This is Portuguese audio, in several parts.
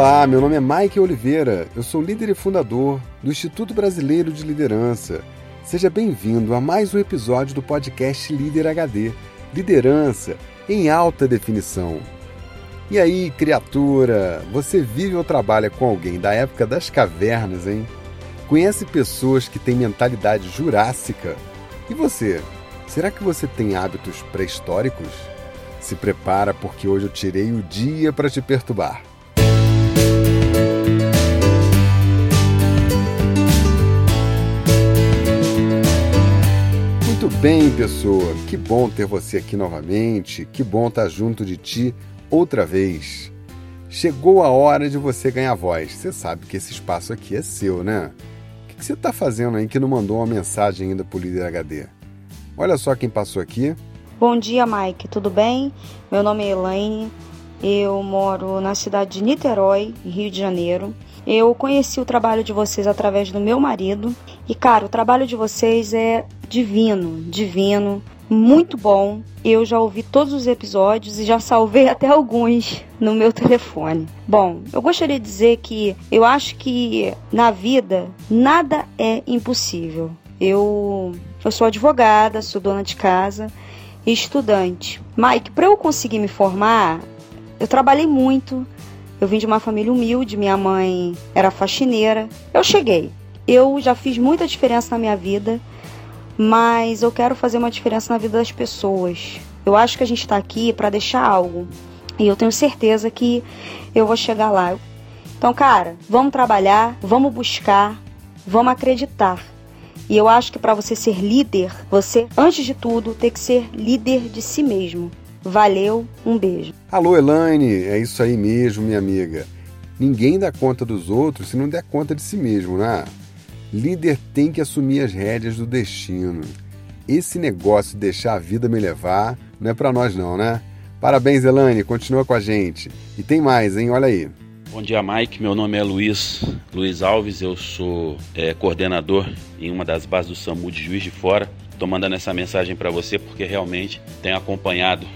Olá, meu nome é Mike Oliveira, eu sou líder e fundador do Instituto Brasileiro de Liderança. Seja bem-vindo a mais um episódio do podcast Líder HD Liderança em alta definição. E aí, criatura, você vive ou trabalha com alguém da época das cavernas, hein? Conhece pessoas que têm mentalidade jurássica? E você? Será que você tem hábitos pré-históricos? Se prepara porque hoje eu tirei o dia para te perturbar. Muito bem, pessoa. Que bom ter você aqui novamente. Que bom estar junto de ti outra vez. Chegou a hora de você ganhar voz. Você sabe que esse espaço aqui é seu, né? O que você está fazendo aí que não mandou uma mensagem ainda para o líder HD? Olha só quem passou aqui. Bom dia, Mike. Tudo bem? Meu nome é Elaine. Eu moro na cidade de Niterói, Rio de Janeiro. Eu conheci o trabalho de vocês através do meu marido. E, cara, o trabalho de vocês é divino, divino, muito bom. Eu já ouvi todos os episódios e já salvei até alguns no meu telefone. Bom, eu gostaria de dizer que eu acho que na vida nada é impossível. Eu, eu sou advogada, sou dona de casa e estudante. Mike, para eu conseguir me formar, eu trabalhei muito. Eu vim de uma família humilde, minha mãe era faxineira. Eu cheguei. Eu já fiz muita diferença na minha vida, mas eu quero fazer uma diferença na vida das pessoas. Eu acho que a gente está aqui para deixar algo. E eu tenho certeza que eu vou chegar lá. Então, cara, vamos trabalhar, vamos buscar, vamos acreditar. E eu acho que para você ser líder, você, antes de tudo, tem que ser líder de si mesmo. Valeu, um beijo. Alô, Elaine, é isso aí mesmo, minha amiga. Ninguém dá conta dos outros se não der conta de si mesmo, né? Líder tem que assumir as rédeas do destino. Esse negócio de deixar a vida me levar não é para nós não, né? Parabéns, Elaine, continua com a gente. E tem mais, hein? Olha aí. Bom dia, Mike. Meu nome é Luiz, Luiz Alves. Eu sou é, coordenador em uma das bases do SAMU de Juiz de Fora. Estou mandando essa mensagem para você porque realmente tenho acompanhado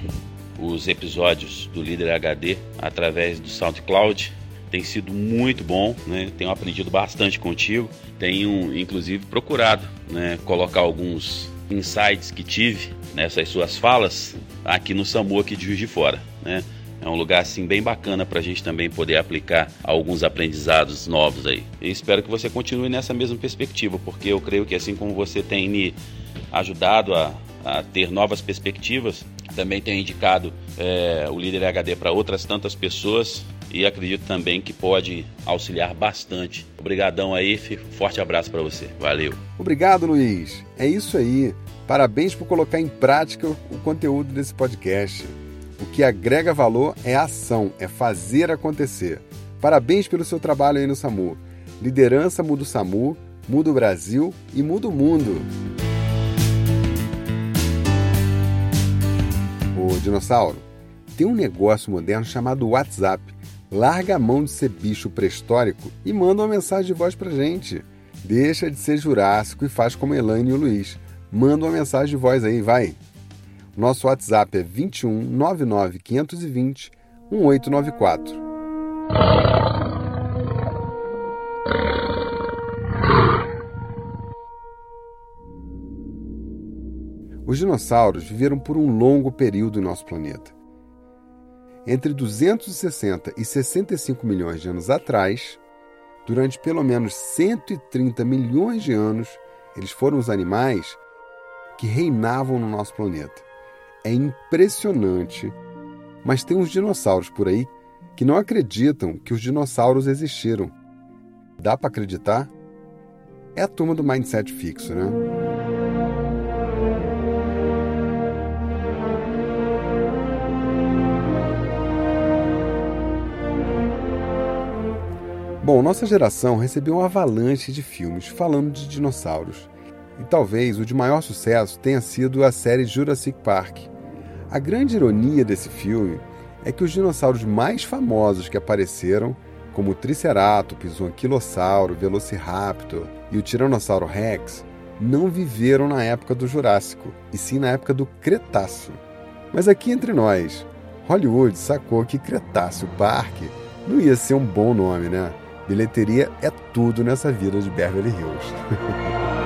os episódios do Líder HD através do SoundCloud. Tem sido muito bom, né? Tenho aprendido bastante contigo. Tenho, inclusive, procurado né, colocar alguns insights que tive nessas suas falas aqui no SAMU aqui de Juiz de Fora, né? É um lugar assim bem bacana para a gente também poder aplicar alguns aprendizados novos aí. E espero que você continue nessa mesma perspectiva, porque eu creio que assim como você tem me ajudado a, a ter novas perspectivas. Também tenho indicado é, o líder HD para outras tantas pessoas e acredito também que pode auxiliar bastante. Obrigadão aí, forte abraço para você. Valeu. Obrigado, Luiz. É isso aí. Parabéns por colocar em prática o conteúdo desse podcast. O que agrega valor é ação, é fazer acontecer. Parabéns pelo seu trabalho aí no SAMU. Liderança muda o SAMU, muda o Brasil e muda o mundo. Dinossauro, tem um negócio moderno chamado WhatsApp. Larga a mão de ser bicho pré-histórico e manda uma mensagem de voz pra gente. Deixa de ser jurássico e faz como Elaine e o Luiz. Manda uma mensagem de voz aí, vai. Nosso WhatsApp é 21 99 520 1894. Os dinossauros viveram por um longo período em nosso planeta. Entre 260 e 65 milhões de anos atrás, durante pelo menos 130 milhões de anos, eles foram os animais que reinavam no nosso planeta. É impressionante, mas tem uns dinossauros por aí que não acreditam que os dinossauros existiram. Dá para acreditar? É a turma do mindset fixo, né? Bom, nossa geração recebeu uma avalanche de filmes falando de dinossauros. E talvez o de maior sucesso tenha sido a série Jurassic Park. A grande ironia desse filme é que os dinossauros mais famosos que apareceram, como o Triceratops, o Anquilossauro, o Velociraptor e o Tiranossauro Rex, não viveram na época do Jurássico, e sim na época do Cretáceo. Mas aqui entre nós, Hollywood sacou que Cretáceo Park Não ia ser um bom nome, né? Bilheteria é tudo nessa vida de Beverly Hills.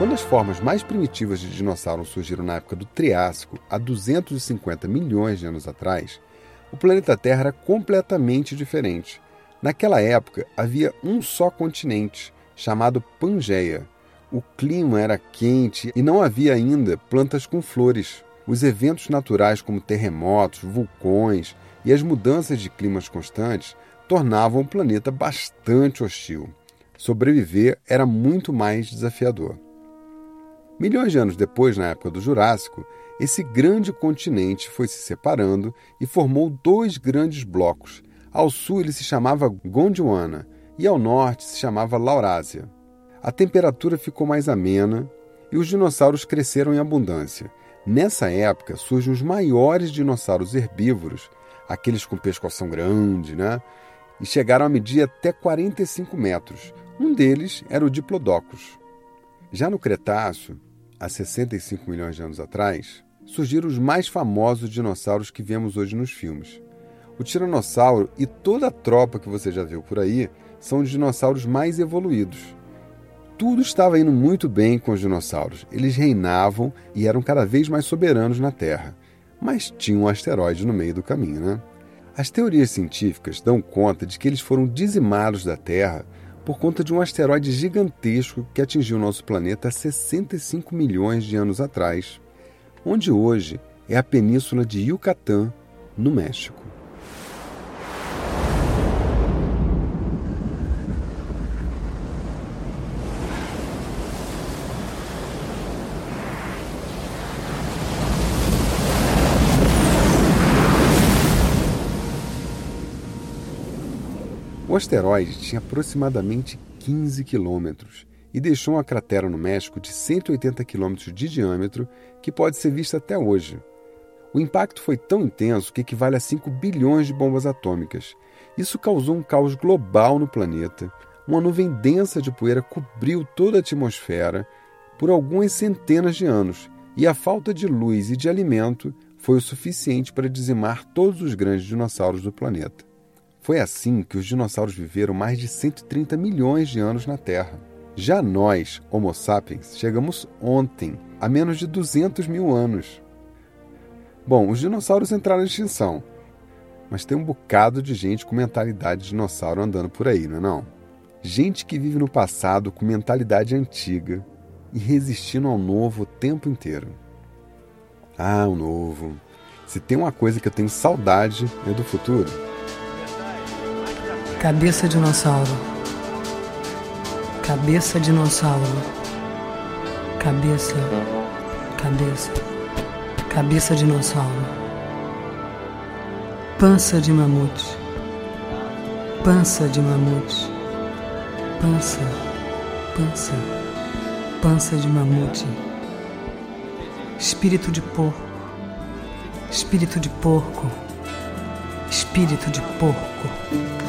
Quando as formas mais primitivas de dinossauro surgiram na época do Triássico, há 250 milhões de anos atrás, o planeta Terra era completamente diferente. Naquela época, havia um só continente, chamado Pangeia. O clima era quente e não havia ainda plantas com flores. Os eventos naturais, como terremotos, vulcões e as mudanças de climas constantes, tornavam o planeta bastante hostil. Sobreviver era muito mais desafiador. Milhões de anos depois, na época do Jurássico, esse grande continente foi se separando e formou dois grandes blocos. Ao sul ele se chamava Gondwana e ao norte se chamava Laurásia. A temperatura ficou mais amena e os dinossauros cresceram em abundância. Nessa época surgem os maiores dinossauros herbívoros, aqueles com pescoção grande, né? E chegaram a medir até 45 metros. Um deles era o Diplodocus. Já no Cretáceo, há 65 milhões de anos atrás, surgiram os mais famosos dinossauros que vemos hoje nos filmes. O tiranossauro e toda a tropa que você já viu por aí são os dinossauros mais evoluídos. Tudo estava indo muito bem com os dinossauros. Eles reinavam e eram cada vez mais soberanos na Terra. Mas tinha um asteroide no meio do caminho, né? As teorias científicas dão conta de que eles foram dizimados da Terra por conta de um asteroide gigantesco que atingiu nosso planeta há 65 milhões de anos atrás, onde hoje é a península de Yucatán, no México. O asteroide tinha aproximadamente 15 quilômetros e deixou uma cratera no México de 180 quilômetros de diâmetro que pode ser vista até hoje. O impacto foi tão intenso que equivale a 5 bilhões de bombas atômicas. Isso causou um caos global no planeta. Uma nuvem densa de poeira cobriu toda a atmosfera por algumas centenas de anos, e a falta de luz e de alimento foi o suficiente para dizimar todos os grandes dinossauros do planeta. Foi assim que os dinossauros viveram mais de 130 milhões de anos na Terra. Já nós, Homo sapiens, chegamos ontem, a menos de 200 mil anos. Bom, os dinossauros entraram em extinção, mas tem um bocado de gente com mentalidade de dinossauro andando por aí, não é não? Gente que vive no passado com mentalidade antiga e resistindo ao novo o tempo inteiro. Ah, o novo. Se tem uma coisa que eu tenho saudade é do futuro. Cabeça dinossauro. Cabeça dinossauro. Cabeça. Cabeça. Cabeça dinossauro. Pança de mamute. Pança de mamute. Pança. Pança. Pança de mamute. Espírito de porco. Espírito de porco. Espírito de porco.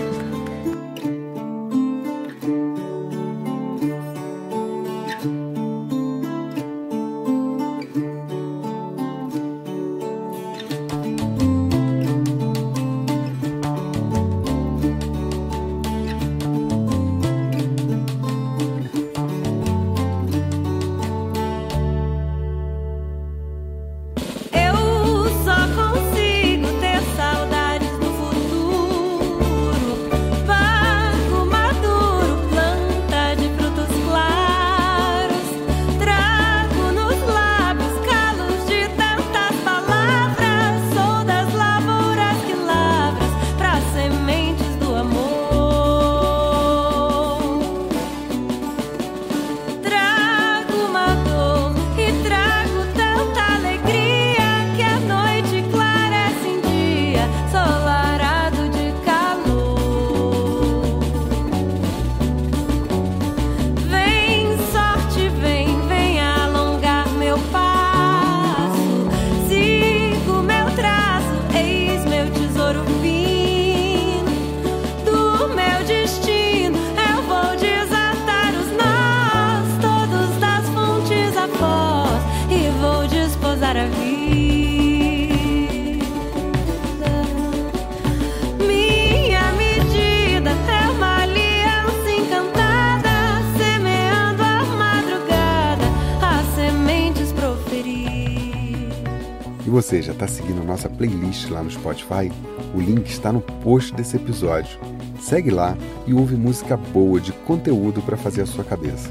Está seguindo nossa playlist lá no Spotify? O link está no post desse episódio. Segue lá e ouve música boa de conteúdo para fazer a sua cabeça.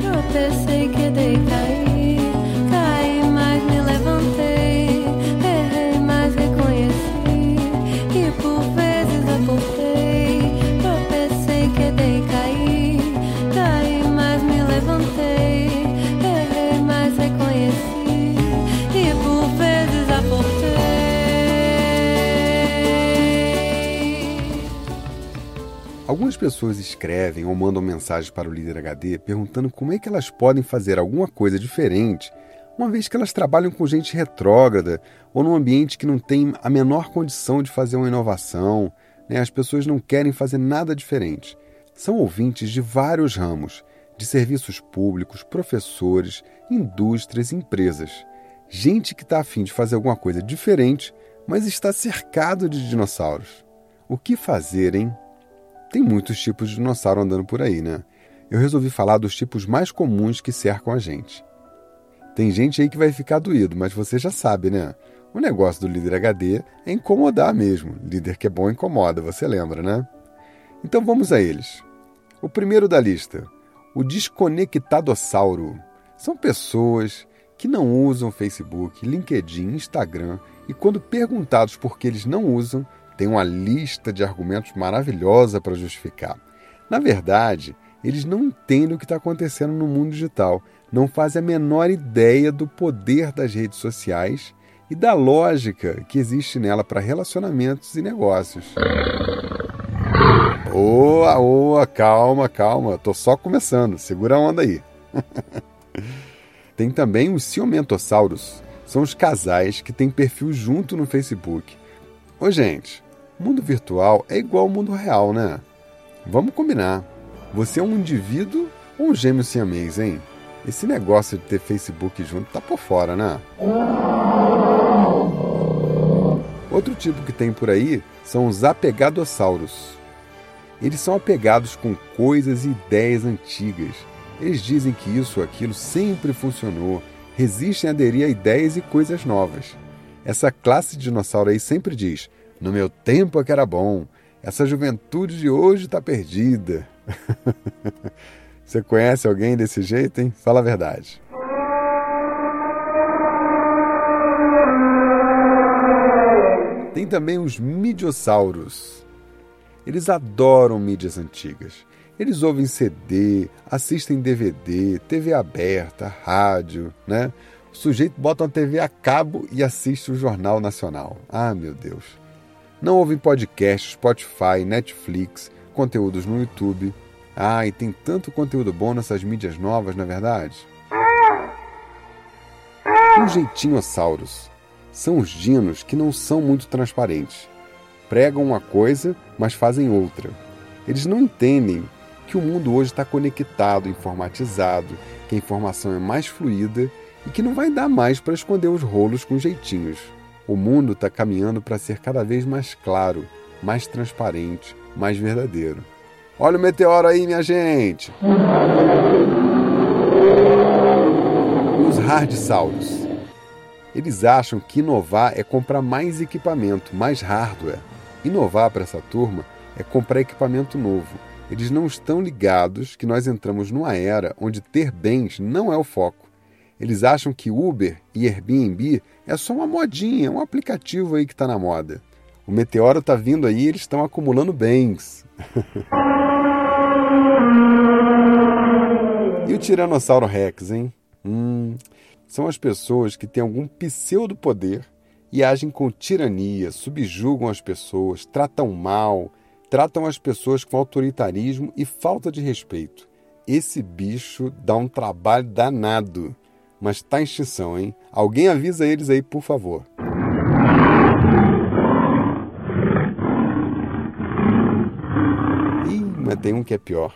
Tropecei, quedei, caí, caí, Algumas pessoas escrevem ou mandam mensagens para o líder HD perguntando como é que elas podem fazer alguma coisa diferente, uma vez que elas trabalham com gente retrógrada ou num ambiente que não tem a menor condição de fazer uma inovação. Né? As pessoas não querem fazer nada diferente. São ouvintes de vários ramos, de serviços públicos, professores, indústrias, empresas. Gente que está afim de fazer alguma coisa diferente, mas está cercado de dinossauros. O que fazer, hein? Tem muitos tipos de dinossauro andando por aí, né? Eu resolvi falar dos tipos mais comuns que cercam a gente. Tem gente aí que vai ficar doído, mas você já sabe, né? O negócio do líder HD é incomodar mesmo. Líder que é bom incomoda, você lembra, né? Então vamos a eles. O primeiro da lista, o desconectadossauro. São pessoas que não usam Facebook, LinkedIn, Instagram e quando perguntados por que eles não usam, tem uma lista de argumentos maravilhosa para justificar. Na verdade, eles não entendem o que está acontecendo no mundo digital, não fazem a menor ideia do poder das redes sociais e da lógica que existe nela para relacionamentos e negócios. Oa, oa, calma, calma, tô só começando, segura a onda aí. Tem também os ciumentossauros, são os casais que têm perfil junto no Facebook. Ô gente, mundo virtual é igual ao mundo real, né? Vamos combinar. Você é um indivíduo ou um gêmeo siamês, hein? Esse negócio de ter Facebook junto tá por fora, né? Outro tipo que tem por aí são os apegadossauros. Eles são apegados com coisas e ideias antigas. Eles dizem que isso ou aquilo sempre funcionou, resistem a aderir a ideias e coisas novas. Essa classe de dinossauro aí sempre diz: No meu tempo é que era bom, essa juventude de hoje está perdida. Você conhece alguém desse jeito, hein? Fala a verdade. Tem também os midiossauros. Eles adoram mídias antigas. Eles ouvem CD, assistem DVD, TV aberta, rádio, né? O sujeito bota uma TV a cabo e assiste o Jornal Nacional. Ah, meu Deus. Não ouvem podcast, Spotify, Netflix, conteúdos no YouTube. Ah, e tem tanto conteúdo bom nessas mídias novas, na é verdade? Os jeitinhossauros são os dinos que não são muito transparentes. Pregam uma coisa, mas fazem outra. Eles não entendem que o mundo hoje está conectado, informatizado, que a informação é mais fluida e que não vai dar mais para esconder os rolos com jeitinhos. O mundo está caminhando para ser cada vez mais claro, mais transparente, mais verdadeiro. Olha o meteoro aí, minha gente! Os hardsauros. Eles acham que inovar é comprar mais equipamento, mais hardware. Inovar para essa turma é comprar equipamento novo. Eles não estão ligados que nós entramos numa era onde ter bens não é o foco. Eles acham que Uber e Airbnb é só uma modinha, um aplicativo aí que está na moda. O meteoro está vindo aí eles estão acumulando bens. e o Tiranossauro Rex, hein? Hum, são as pessoas que têm algum pseudo-poder e agem com tirania, subjugam as pessoas, tratam mal, tratam as pessoas com autoritarismo e falta de respeito. Esse bicho dá um trabalho danado, mas tá em extinção, hein? Alguém avisa eles aí, por favor. Ih, mas tem um que é pior.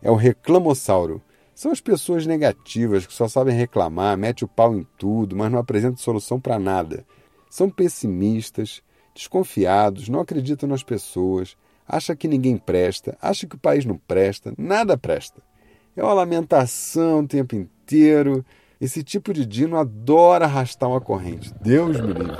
É o reclamossauro. São as pessoas negativas que só sabem reclamar, mete o pau em tudo, mas não apresentam solução para nada. São pessimistas, desconfiados, não acreditam nas pessoas, acham que ninguém presta, acham que o país não presta, nada presta. É uma lamentação o tempo inteiro. Esse tipo de dino adora arrastar uma corrente. Deus me livre.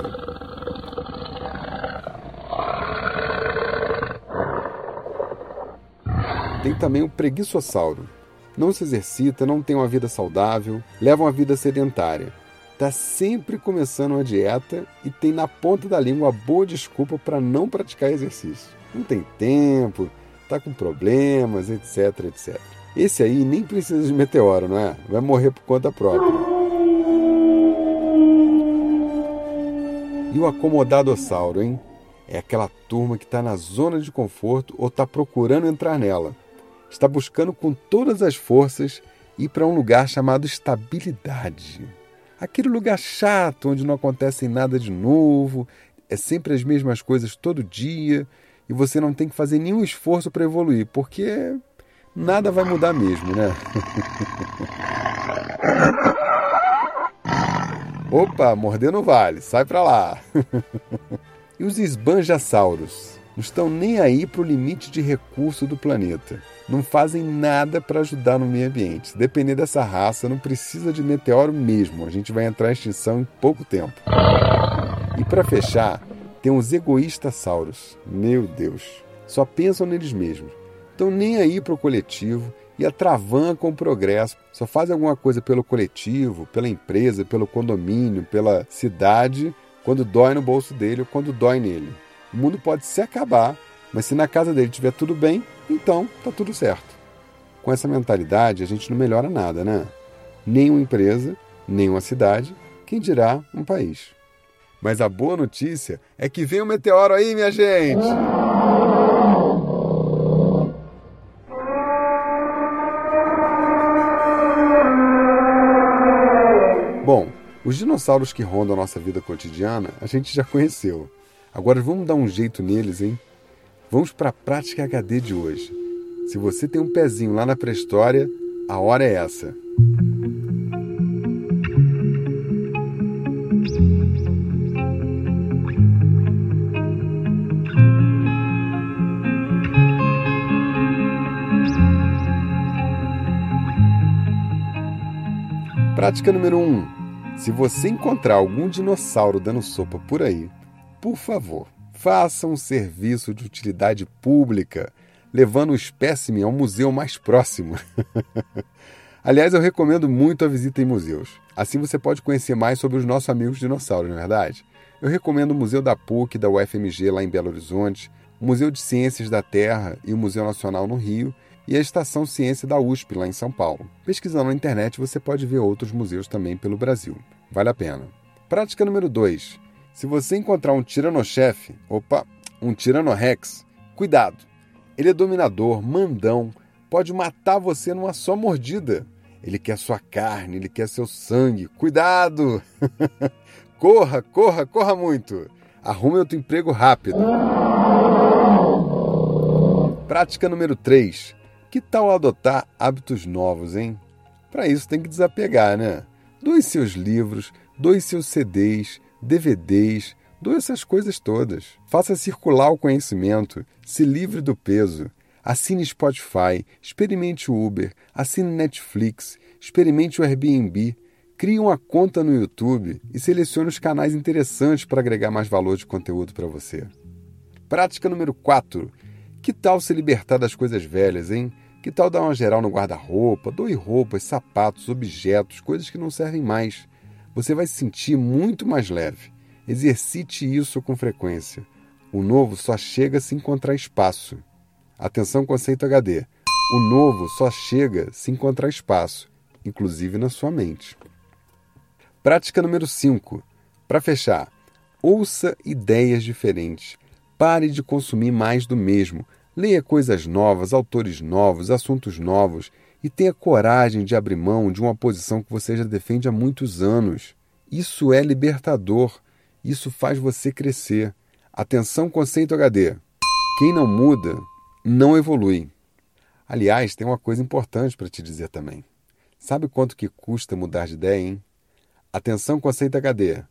Tem também o preguiçossauro. Não se exercita, não tem uma vida saudável, leva uma vida sedentária. Está sempre começando uma dieta e tem na ponta da língua a boa desculpa para não praticar exercício. Não tem tempo, está com problemas, etc, etc. Esse aí nem precisa de meteoro, não é? Vai morrer por conta própria. E o acomodadossauro, hein? É aquela turma que está na zona de conforto ou está procurando entrar nela. Está buscando com todas as forças ir para um lugar chamado estabilidade. Aquele lugar chato onde não acontece nada de novo, é sempre as mesmas coisas todo dia e você não tem que fazer nenhum esforço para evoluir, porque nada vai mudar mesmo, né? Opa, morder no vale, sai pra lá. e os esbanjassauros? Não estão nem aí para o limite de recurso do planeta. Não fazem nada para ajudar no meio ambiente. Depender dessa raça, não precisa de meteoro mesmo. A gente vai entrar em extinção em pouco tempo. E para fechar, tem os egoístas-sauros. Meu Deus. Só pensam neles mesmos. Estão nem aí para o coletivo e atravancam o progresso. Só fazem alguma coisa pelo coletivo, pela empresa, pelo condomínio, pela cidade, quando dói no bolso dele ou quando dói nele. O mundo pode se acabar, mas se na casa dele estiver tudo bem, então tá tudo certo. Com essa mentalidade, a gente não melhora nada, né? Nem uma empresa, nem uma cidade, quem dirá um país. Mas a boa notícia é que vem um meteoro aí, minha gente! Os dinossauros que rondam a nossa vida cotidiana a gente já conheceu. Agora vamos dar um jeito neles, hein? Vamos para a prática HD de hoje. Se você tem um pezinho lá na pré-história, a hora é essa. Prática número 1. Um. Se você encontrar algum dinossauro dando sopa por aí, por favor, faça um serviço de utilidade pública, levando o espécime ao museu mais próximo. Aliás, eu recomendo muito a visita em museus. Assim você pode conhecer mais sobre os nossos amigos dinossauros, não é verdade? Eu recomendo o Museu da PUC, da UFMG, lá em Belo Horizonte, o Museu de Ciências da Terra e o Museu Nacional no Rio, e a Estação Ciência da USP, lá em São Paulo. Pesquisando na internet, você pode ver outros museus também pelo Brasil. Vale a pena. Prática número 2. Se você encontrar um tiranochefe, opa, um tiranorex, cuidado. Ele é dominador, mandão, pode matar você numa só mordida. Ele quer sua carne, ele quer seu sangue. Cuidado! corra, corra, corra muito. Arrume outro emprego rápido. Prática número 3. Que tal adotar hábitos novos, hein? Para isso tem que desapegar, né? Doe seus livros, doe seus CDs, DVDs, doe essas coisas todas. Faça circular o conhecimento, se livre do peso. Assine Spotify, experimente o Uber, assine Netflix, experimente o Airbnb, crie uma conta no YouTube e selecione os canais interessantes para agregar mais valor de conteúdo para você. Prática número 4. Que tal se libertar das coisas velhas, hein? Que tal dar uma geral no guarda-roupa, doe roupas, sapatos, objetos, coisas que não servem mais? Você vai se sentir muito mais leve. Exercite isso com frequência. O novo só chega se encontrar espaço. Atenção, conceito HD. O novo só chega se encontrar espaço, inclusive na sua mente. Prática número 5. Para fechar, ouça ideias diferentes. Pare de consumir mais do mesmo. Leia coisas novas, autores novos, assuntos novos e tenha coragem de abrir mão de uma posição que você já defende há muitos anos. Isso é libertador. Isso faz você crescer. Atenção, conceito HD. Quem não muda, não evolui. Aliás, tem uma coisa importante para te dizer também. Sabe quanto que custa mudar de ideia, hein? Atenção conceito HD.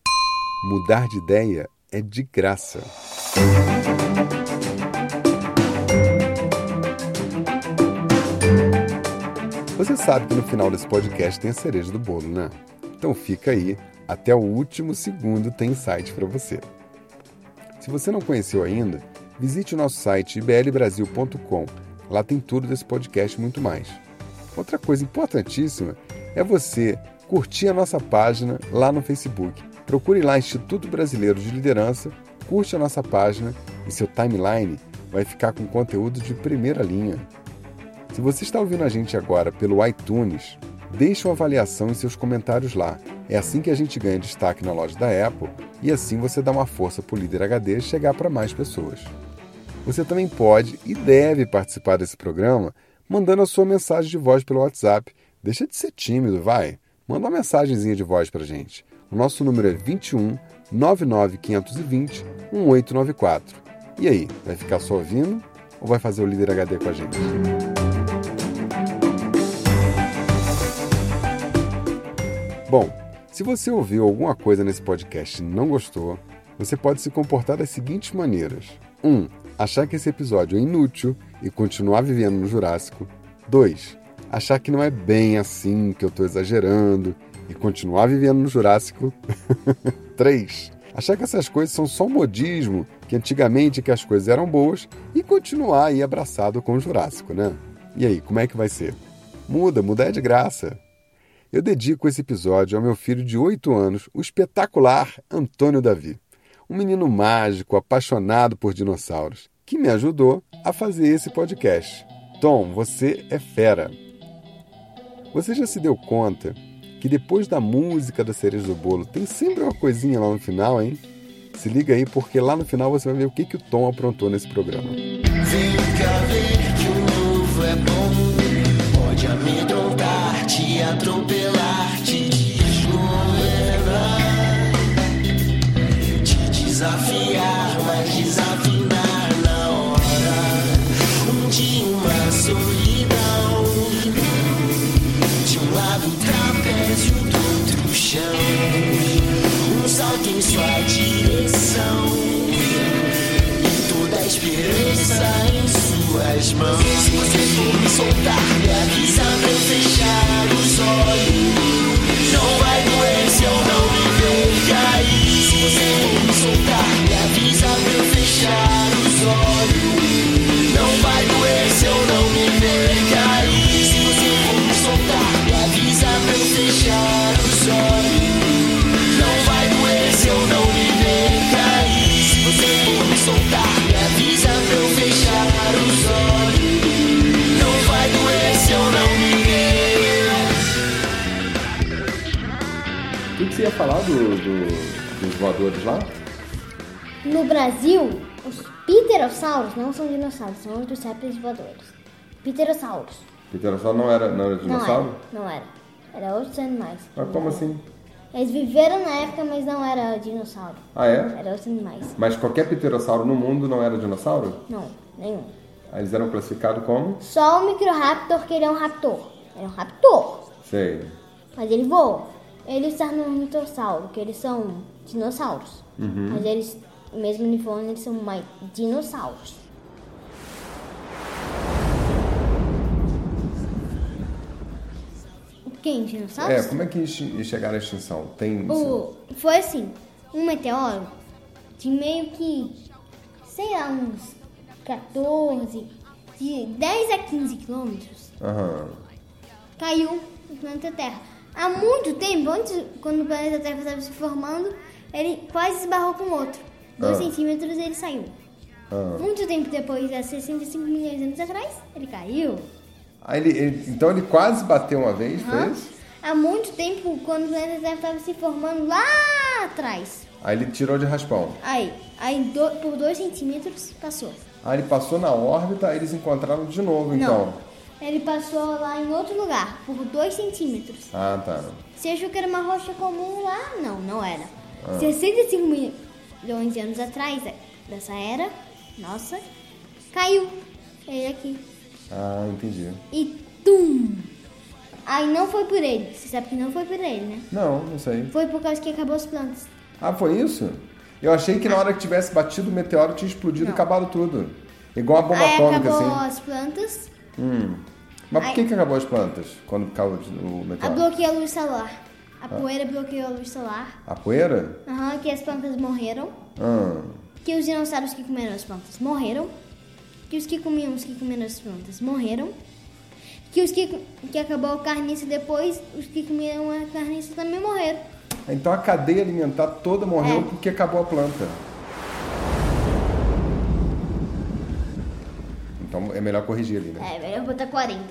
Mudar de ideia é de graça. Você sabe que no final desse podcast tem a cereja do bolo, né? Então fica aí, até o último segundo tem insight para você. Se você não conheceu ainda, visite o nosso site iblbrasil.com. Lá tem tudo desse podcast e muito mais. Outra coisa importantíssima é você curtir a nossa página lá no Facebook. Procure lá Instituto Brasileiro de Liderança, curte a nossa página e seu timeline vai ficar com conteúdo de primeira linha. Se você está ouvindo a gente agora pelo iTunes, deixe uma avaliação e seus comentários lá. É assim que a gente ganha destaque na loja da Apple e assim você dá uma força para o Líder HD chegar para mais pessoas. Você também pode e deve participar desse programa mandando a sua mensagem de voz pelo WhatsApp. Deixa de ser tímido, vai. Manda uma mensagenzinha de voz para gente. O nosso número é 21 99520 1894. E aí, vai ficar só ouvindo ou vai fazer o Líder HD com a gente? Bom, se você ouviu alguma coisa nesse podcast e não gostou, você pode se comportar das seguintes maneiras: 1. Um, achar que esse episódio é inútil e continuar vivendo no Jurássico. 2. Achar que não é bem assim, que eu estou exagerando e continuar vivendo no Jurássico. 3. Achar que essas coisas são só modismo, que antigamente que as coisas eram boas e continuar aí abraçado com o Jurássico, né? E aí, como é que vai ser? Muda, muda é de graça. Eu dedico esse episódio ao meu filho de 8 anos, o espetacular Antônio Davi. Um menino mágico, apaixonado por dinossauros, que me ajudou a fazer esse podcast. Tom, você é fera. Você já se deu conta que depois da música da cereja do bolo tem sempre uma coisinha lá no final, hein? Se liga aí, porque lá no final você vai ver o que, que o Tom aprontou nesse programa. Que o novo é bom. Te atropelar, te desgovernar, te desafiar, mas desafinar na hora de uma solidão. De um lado trapézio, do outro chão. Um salto em sua direção e toda a esperança em suas mãos. Se você for me soltar, me avisa pra eu fechar os olhos. Falar do, do- dos voadores lá? No Brasil, os pterossauros não são dinossauros, são outros répteis voadores. Pterossauros. Pterossauro não era, não era Não dinossauro? era. Não era. Era outros animais. Mas como assim? Eles viveram na época, mas não era dinossauro. Ah, é? Era outros animais. Mas qualquer pterossauro no mundo não era dinossauro? Não, nenhum. Aí Eles eram classificados como? Só o Microraptor, que ele é um raptor. Ele é um raptor, Sei. mas ele voa. Ele está no mitossauro, que eles são dinossauros. Mas eles, mesmo em forma, eles são mais dinossauros. Quem? Dinossauros? É, como é que che- chegaram à extinção? Tem. O, foi assim, um meteoro de meio que, sei lá, uns 14, de 10 a 15 quilômetros, Aham. caiu no planeta Terra. Há muito tempo, antes, quando o planeta Terra estava se formando, ele quase esbarrou com outro. 2 Ah. centímetros ele saiu. Ah. Muito tempo depois, há 65 milhões de anos atrás, ele caiu. Aí ele, ele- então ele quase bateu uma vez, isso? Há muito tempo, quando o planeta Terra estava se formando lá atrás. Aí ele tirou de raspão. Aí, aí do- por 2 centímetros passou. Aí ele passou na órbita, aí eles encontraram de novo, então. Não. Ele passou lá em outro lugar, por 2 centímetros. Ah, tá. Você achou que era uma rocha comum lá? Não, não era. Ah. 65 milhões de anos atrás dessa era, nossa, caiu ele aqui. Ah, entendi. E tum! Aí não foi por ele. Você sabe que não foi por ele, né? Não, não sei. Foi por causa que acabou as plantas. Ah, foi isso? Eu achei que na hora que tivesse batido o meteoro tinha explodido e acabado tudo. Igual a bomba Aí atômica, acabou assim. as plantas, Hum. Mas por que, que acabou as plantas quando caiu o a meteoro? bloqueou a luz solar. A poeira bloqueou a luz solar. A poeira? Aham, que as plantas morreram. Ah. Que os dinossauros que comeram as plantas morreram. Que os que comiam os que comeram as plantas morreram. Que os que, que acabou a carniça depois, os que comiam a carniça também morreram. Então a cadeia alimentar toda morreu É. porque acabou a planta. É melhor corrigir ali, né? É, melhor botar 40.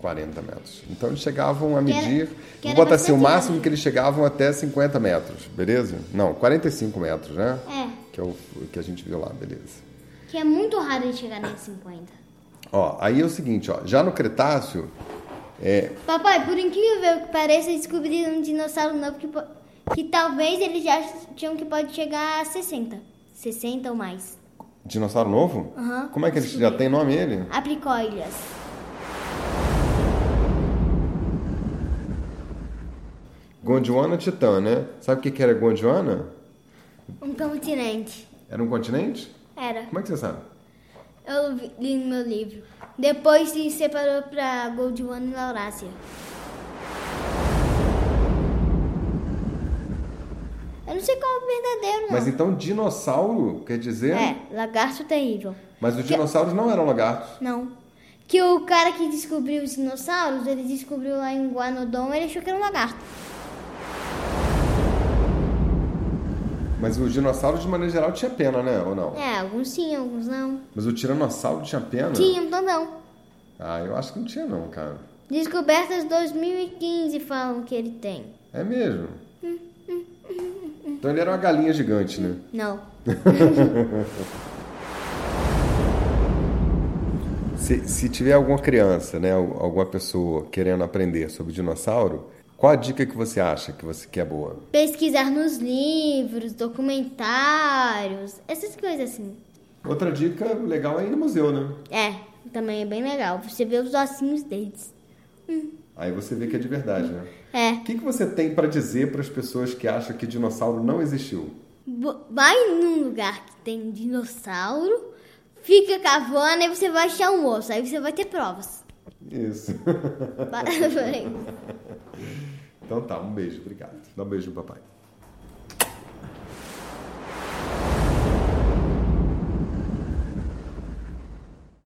40 metros. Então eles chegavam a Que era- medir. Vou botar assim, o máximo que eles chegavam até 50 metros, beleza? Não, 45 metros, né? É, Que é o que a gente viu lá, beleza. que é muito raro ele chegar nem 50. Ó, aí é o seguinte, ó, já no Cretáceo, é, Papai, por incrível que pareça, descobriram um dinossauro novo que, que talvez eles já tinham que pode chegar a 60. 60 ou mais. Dinossauro novo? Aham. Como é que ele já tem nome ele? Apricóilas. Gondwana Titã, né? Sabe o que que era Gondwana? Um continente. Era um continente? Era. Como é que você sabe? Eu li no meu livro. Depois se separou pra Gondwana e Laurácia. Sei qual é o verdadeiro, não. Mas então dinossauro quer dizer? É, lagarto terrível. Mas os dinossauros não eram lagartos. Não. Que o cara que descobriu os dinossauros, ele descobriu lá em Guanodon, ele achou que era um lagarto. Mas os dinossauros, de maneira geral, tinha pena, né? Ou não? É, alguns tinham, alguns não. Mas o tiranossauro tinha pena? Tinham, então não. Ah, eu acho que não tinha não, cara. Descobertas 2015 falam que ele tem. É mesmo? Então ele era uma galinha gigante, né? Não. Se, se tiver alguma criança, né, al- alguma pessoa querendo aprender sobre dinossauro, qual a dica que você acha que você que é boa? Pesquisar nos livros, documentários, essas coisas assim. Outra dica legal é ir no museu, né? É, também é bem legal. Você vê os ossinhos deles. Aí você vê que é de verdade, né? É. O que, que você tem pra dizer para as pessoas que acham que dinossauro não existiu? Vai num lugar que tem dinossauro, fica cavando, aí você vai achar um osso, aí você vai ter provas. Isso. Parabéns. então tá, um beijo, obrigado. Dá um beijo, papai.